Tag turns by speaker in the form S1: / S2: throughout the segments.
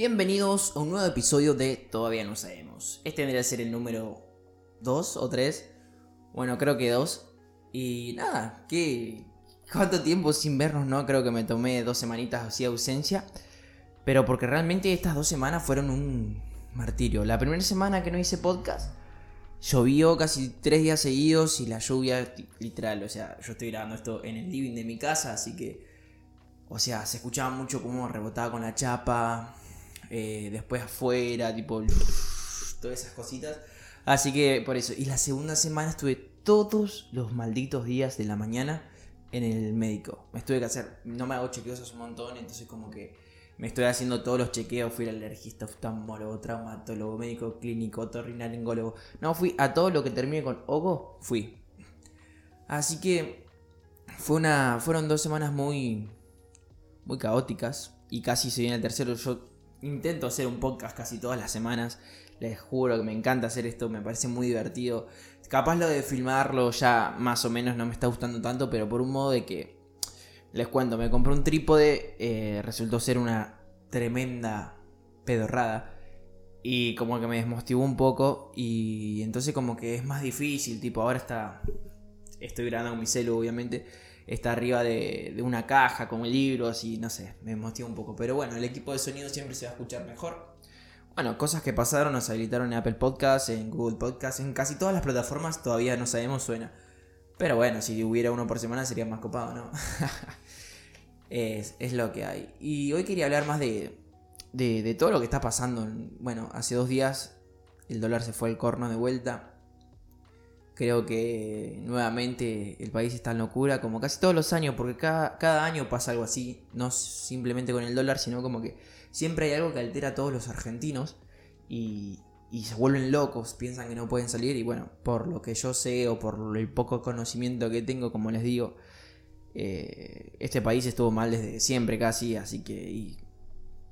S1: Bienvenidos a un nuevo episodio de Todavía no sabemos. Este vendría a ser el número 2 o 3. Bueno, creo que 2. Y nada, ¿qué? ¿Cuánto tiempo sin vernos, no? Creo que me tomé dos semanitas así de ausencia. Pero porque realmente estas dos semanas fueron un martirio. La primera semana que no hice podcast, llovió casi tres días seguidos y la lluvia, literal, o sea, yo estoy grabando esto en el living de mi casa, así que, o sea, se escuchaba mucho cómo rebotaba con la chapa, eh, después afuera, tipo, todas esas cositas. Así que por eso. Y la segunda semana estuve todos los malditos días de la mañana en el médico. Me estuve que hacer, no me hago chequeos hace un montón, entonces como que me estoy haciendo todos los chequeos. Fui al alergista, oftalmólogo, traumatólogo, médico clínico, otorrinolaringólogo. No, fui a todo lo que termine con ogo, fui. Así que fue una, fueron dos semanas muy, muy caóticas. Y casi se viene el tercero. Yo intento hacer un podcast casi todas las semanas. Les juro que me encanta hacer esto, me parece muy divertido. Capaz lo de filmarlo ya más o menos no me está gustando tanto, pero por un modo de que, les cuento, me compré un trípode, eh, resultó ser una tremenda pedorrada. Y como que me desmotivó un poco y entonces como que es más difícil, tipo ahora está, estoy grabando con mi celu obviamente, está arriba de, una caja con libros y no sé, me motiva un poco. Pero bueno, el equipo de sonido siempre se va a escuchar mejor. Bueno, cosas que pasaron, nos habilitaron en Apple Podcasts, en Google Podcasts, en casi todas las plataformas todavía no sabemos suena. Pero bueno, si hubiera uno por semana sería más copado, ¿no? es, lo que hay. Y hoy quería hablar más de, de, de todo lo que está pasando. Bueno, hace dos días el dólar se fue al corno de vuelta. Creo que nuevamente el país está en locura, como casi todos los años, porque cada, cada año pasa algo así, no simplemente con el dólar, sino como que siempre hay algo que altera a todos los argentinos y, se vuelven locos, piensan que no pueden salir y bueno, por lo que yo sé o por el poco conocimiento que tengo, como les digo, eh, este país estuvo mal desde siempre casi, así que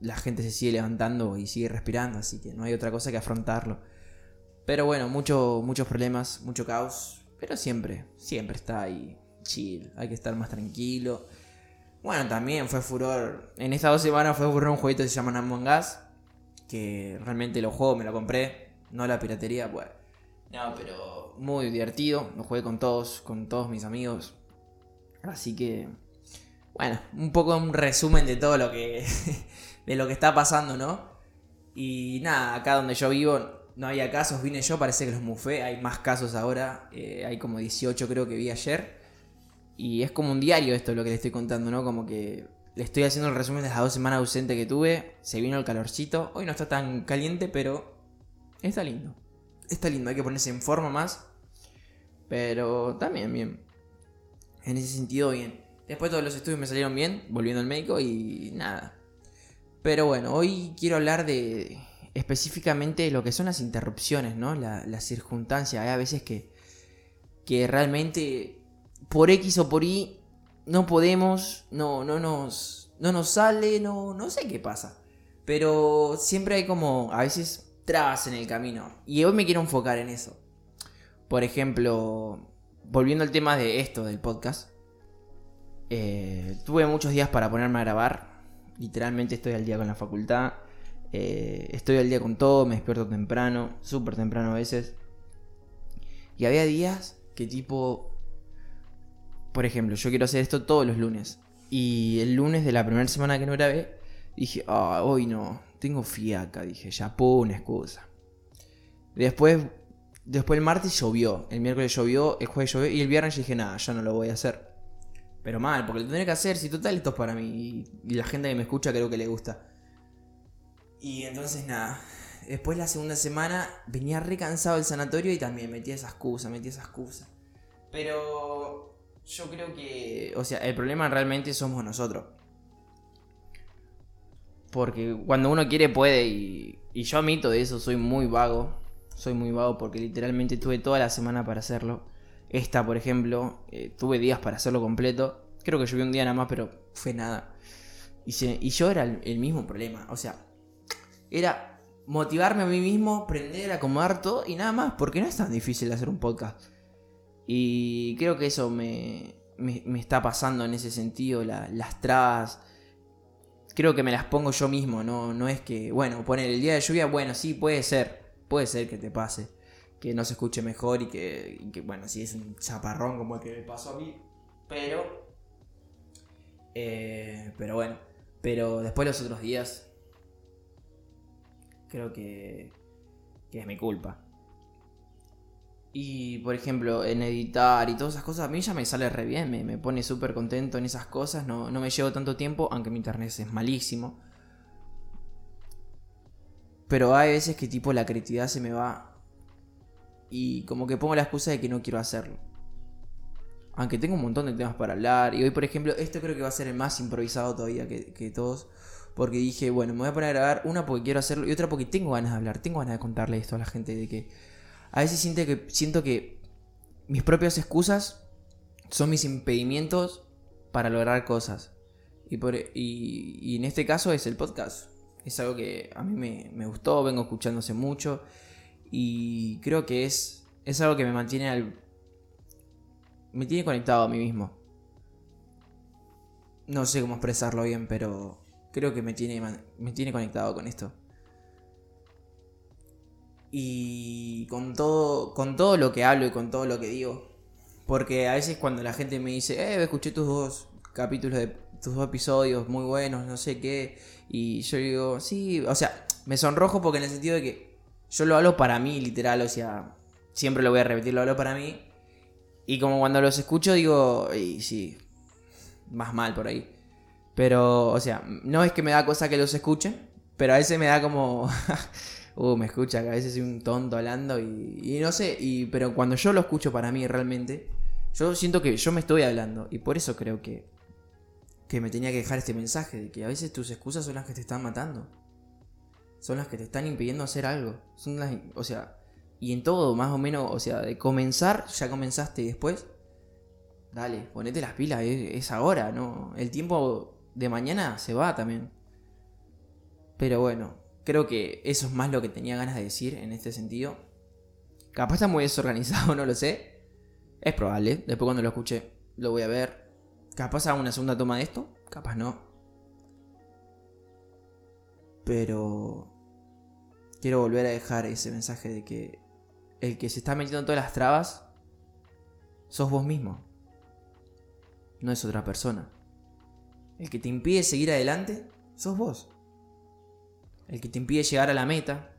S1: la gente se sigue levantando y sigue respirando, así que no hay otra cosa que afrontarlo. Pero bueno, mucho, muchos problemas, mucho caos. Pero siempre, siempre está ahí chill. Hay que estar más tranquilo. Bueno, también fue furor. En estas dos semanas fue furor un jueguito que se llama Among Us. Que realmente lo juego, me lo compré. No la piratería, bueno. No, pero muy divertido. Lo jugué con todos, con todos mis amigos. Así que. Bueno, un poco un resumen de todo lo que. de lo que está pasando, ¿no? Y nada, acá donde yo vivo no había casos, vine yo, parece que los mufé, hay más casos ahora, eh, hay como 18 creo que vi ayer. Y es como un diario esto lo que le estoy contando, ¿no? Como que le estoy haciendo el resumen de las dos semanas ausente que tuve, se vino el calorcito, hoy no está tan caliente, pero está lindo. Está lindo, hay que ponerse en forma más, pero también bien. En ese sentido, bien. Después todos los estudios me salieron bien, volviendo al médico y nada. Pero bueno, hoy quiero hablar de, específicamente lo que son las interrupciones, ¿no? La, la circunstancia. Hay a veces que, que realmente por X o por Y no podemos, no, no, nos, no nos sale, no, no sé qué pasa. Pero siempre hay como a veces trabas en el camino. Y hoy me quiero enfocar en eso. Por ejemplo, volviendo al tema de esto, del podcast. Eh, tuve muchos días para ponerme a grabar. Literalmente estoy al día con la facultad. Eh, estoy al día con todo, me despierto temprano, súper temprano a veces. Y había días que tipo, por ejemplo, yo quiero hacer esto todos los lunes. Y el lunes de la primera semana que no grabé, dije, ah, hoy no, tengo fiaca, dije, ya puedo una excusa. Después, después el martes llovió, el miércoles llovió, el jueves llovió y el viernes dije, nada, ya no lo voy a hacer. Pero mal, porque lo tendré que hacer, si total esto es para mí. Y la gente que me escucha creo que le gusta. Y entonces nada, después la segunda semana venía re cansado del sanatorio y también metía esa excusa, metía esa excusa. Pero yo creo que, o sea, el problema realmente somos nosotros. Porque cuando uno quiere puede y, y yo admito de eso, soy muy vago. Soy muy vago porque literalmente tuve toda la semana para hacerlo. Esta, por ejemplo, eh, tuve días para hacerlo completo. Creo que llovió un día nada más, pero fue nada. Y, y yo era el mismo problema. O sea, era motivarme a mí mismo, prender, acomodar todo y nada más, porque no es tan difícil hacer un podcast. Y creo que eso me, me, está pasando en ese sentido, las trabas. creo que me las pongo yo mismo, no, no es que, bueno, poner el día de lluvia, bueno, sí, puede ser, puede ser que te pase, que no se escuche mejor y que, y que bueno, si es un chaparrón como el que me pasó a mí, pero, eh, pero bueno, pero después los otros días, creo que, que es mi culpa. Y por ejemplo, en editar y todas esas cosas, a mí ya me sale re bien, me, me pone súper contento en esas cosas, no, no me llevo tanto tiempo, aunque mi internet es malísimo. Pero hay veces que tipo la creatividad se me va y como que pongo la excusa de que no quiero hacerlo. Aunque tengo un montón de temas para hablar. Y hoy, por ejemplo, esto creo que va a ser el más improvisado todavía que, que todos. Porque dije, bueno, me voy a poner a grabar una porque quiero hacerlo y otra porque tengo ganas de hablar, tengo ganas de contarle esto a la gente de que a veces siento que, siento que mis propias excusas son mis impedimentos para lograr cosas. Y, por, y, en este caso es el podcast. Es algo que a mí me, me, gustó, vengo escuchándose mucho. Y creo que es, es algo que me mantiene al. Me tiene conectado a mí mismo. No sé cómo expresarlo bien, pero creo que me tiene, me tiene conectado con esto. Y con todo, con todo lo que hablo y con todo lo que digo. Porque a veces cuando la gente me dice, eh, escuché tus dos capítulos de tus dos episodios muy buenos, no sé qué. Y yo digo, sí, o sea, me sonrojo porque en el sentido de que yo lo hablo para mí, literal, o sea, siempre lo voy a repetir, lo hablo para mí. Y como cuando los escucho digo, y sí, más mal por ahí. Pero, o sea, no es que me da cosa que los escuchen, pero a veces me da como... uh, me escucha a veces soy un tonto hablando y, no sé, y, pero cuando yo lo escucho para mí realmente, yo siento que yo me estoy hablando y por eso creo que, que me tenía que dejar este mensaje de que a veces tus excusas son las que te están matando. Son las que te están impidiendo hacer algo. Son las, o sea, y en todo, más o menos, o sea, de comenzar, ya comenzaste y después, dale, ponete las pilas, es ahora, ¿no? El tiempo de mañana se va también. Pero bueno, Creo que eso es más lo que tenía ganas de decir en este sentido. Capaz está muy desorganizado, no lo sé. Es probable. Después cuando lo escuche lo voy a ver. Capaz haga una segunda toma de esto. Capaz no. Pero... Quiero volver a dejar ese mensaje de que el que se está metiendo en todas las trabas sos vos mismo. No es otra persona. El que te impide seguir adelante sos vos el que te impide llegar a la meta,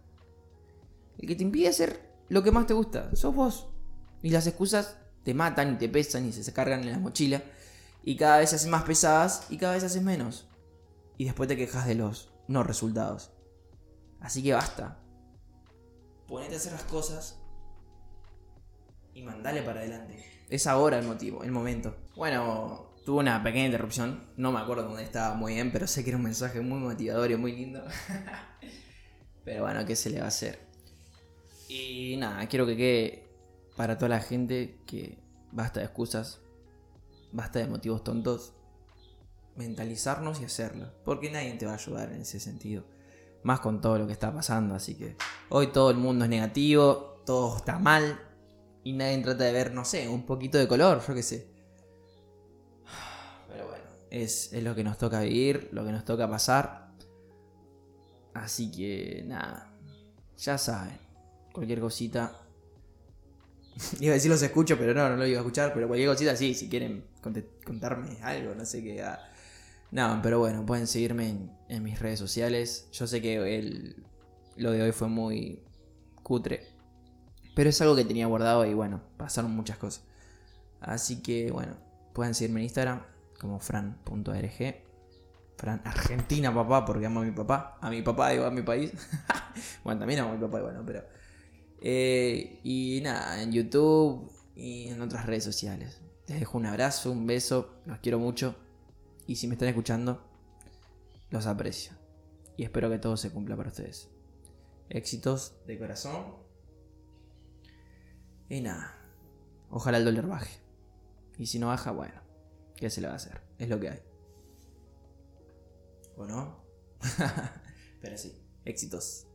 S1: el que te impide hacer lo que más te gusta, sos vos. Y las excusas te matan y te pesan y se cargan en la mochila. Y cada vez se hacen más pesadas y cada vez haces menos. Y después te quejas de los no resultados. Así que basta. Ponete a hacer las cosas y mandale para adelante. Es ahora el motivo, el momento. Bueno, Tuvo una pequeña interrupción, no me acuerdo dónde estaba muy bien, pero sé que era un mensaje muy motivador y muy lindo. pero bueno, ¿qué se le va a hacer? Y nada, quiero que quede para toda la gente que basta de excusas, basta de motivos tontos, mentalizarnos y hacerlo, porque nadie te va a ayudar en ese sentido, más con todo lo que está pasando, así que hoy todo el mundo es negativo, todo está mal y nadie trata de ver, no sé, un poquito de color, yo qué sé es, lo que nos toca vivir, lo que nos toca pasar. Así que nada, ya saben, cualquier cosita. iba a decir los escucho, pero no, no lo iba a escuchar, pero cualquier cosita sí, si quieren contarme algo, no sé qué. Ah. No, pero bueno, pueden seguirme en, mis redes sociales. Yo sé que el, lo de hoy fue muy cutre. Pero es algo que tenía guardado y bueno, pasaron muchas cosas. Así que bueno, pueden seguirme en Instagram, como fran.rg. Fran Argentina, papá, porque amo a mi papá. A mi papá, digo, a mi país. bueno, también amo a mi papá, bueno, pero. Eh, y nada, en YouTube y en otras redes sociales. Les dejo un abrazo, un beso, los quiero mucho. Y si me están escuchando, los aprecio. Y espero que todo se cumpla para ustedes. Éxitos de corazón. Y nada, ojalá el dólar baje. Y si no baja, bueno. ¿Qué se le va a hacer? Es lo que hay. ¿O no? Pero sí, éxitos.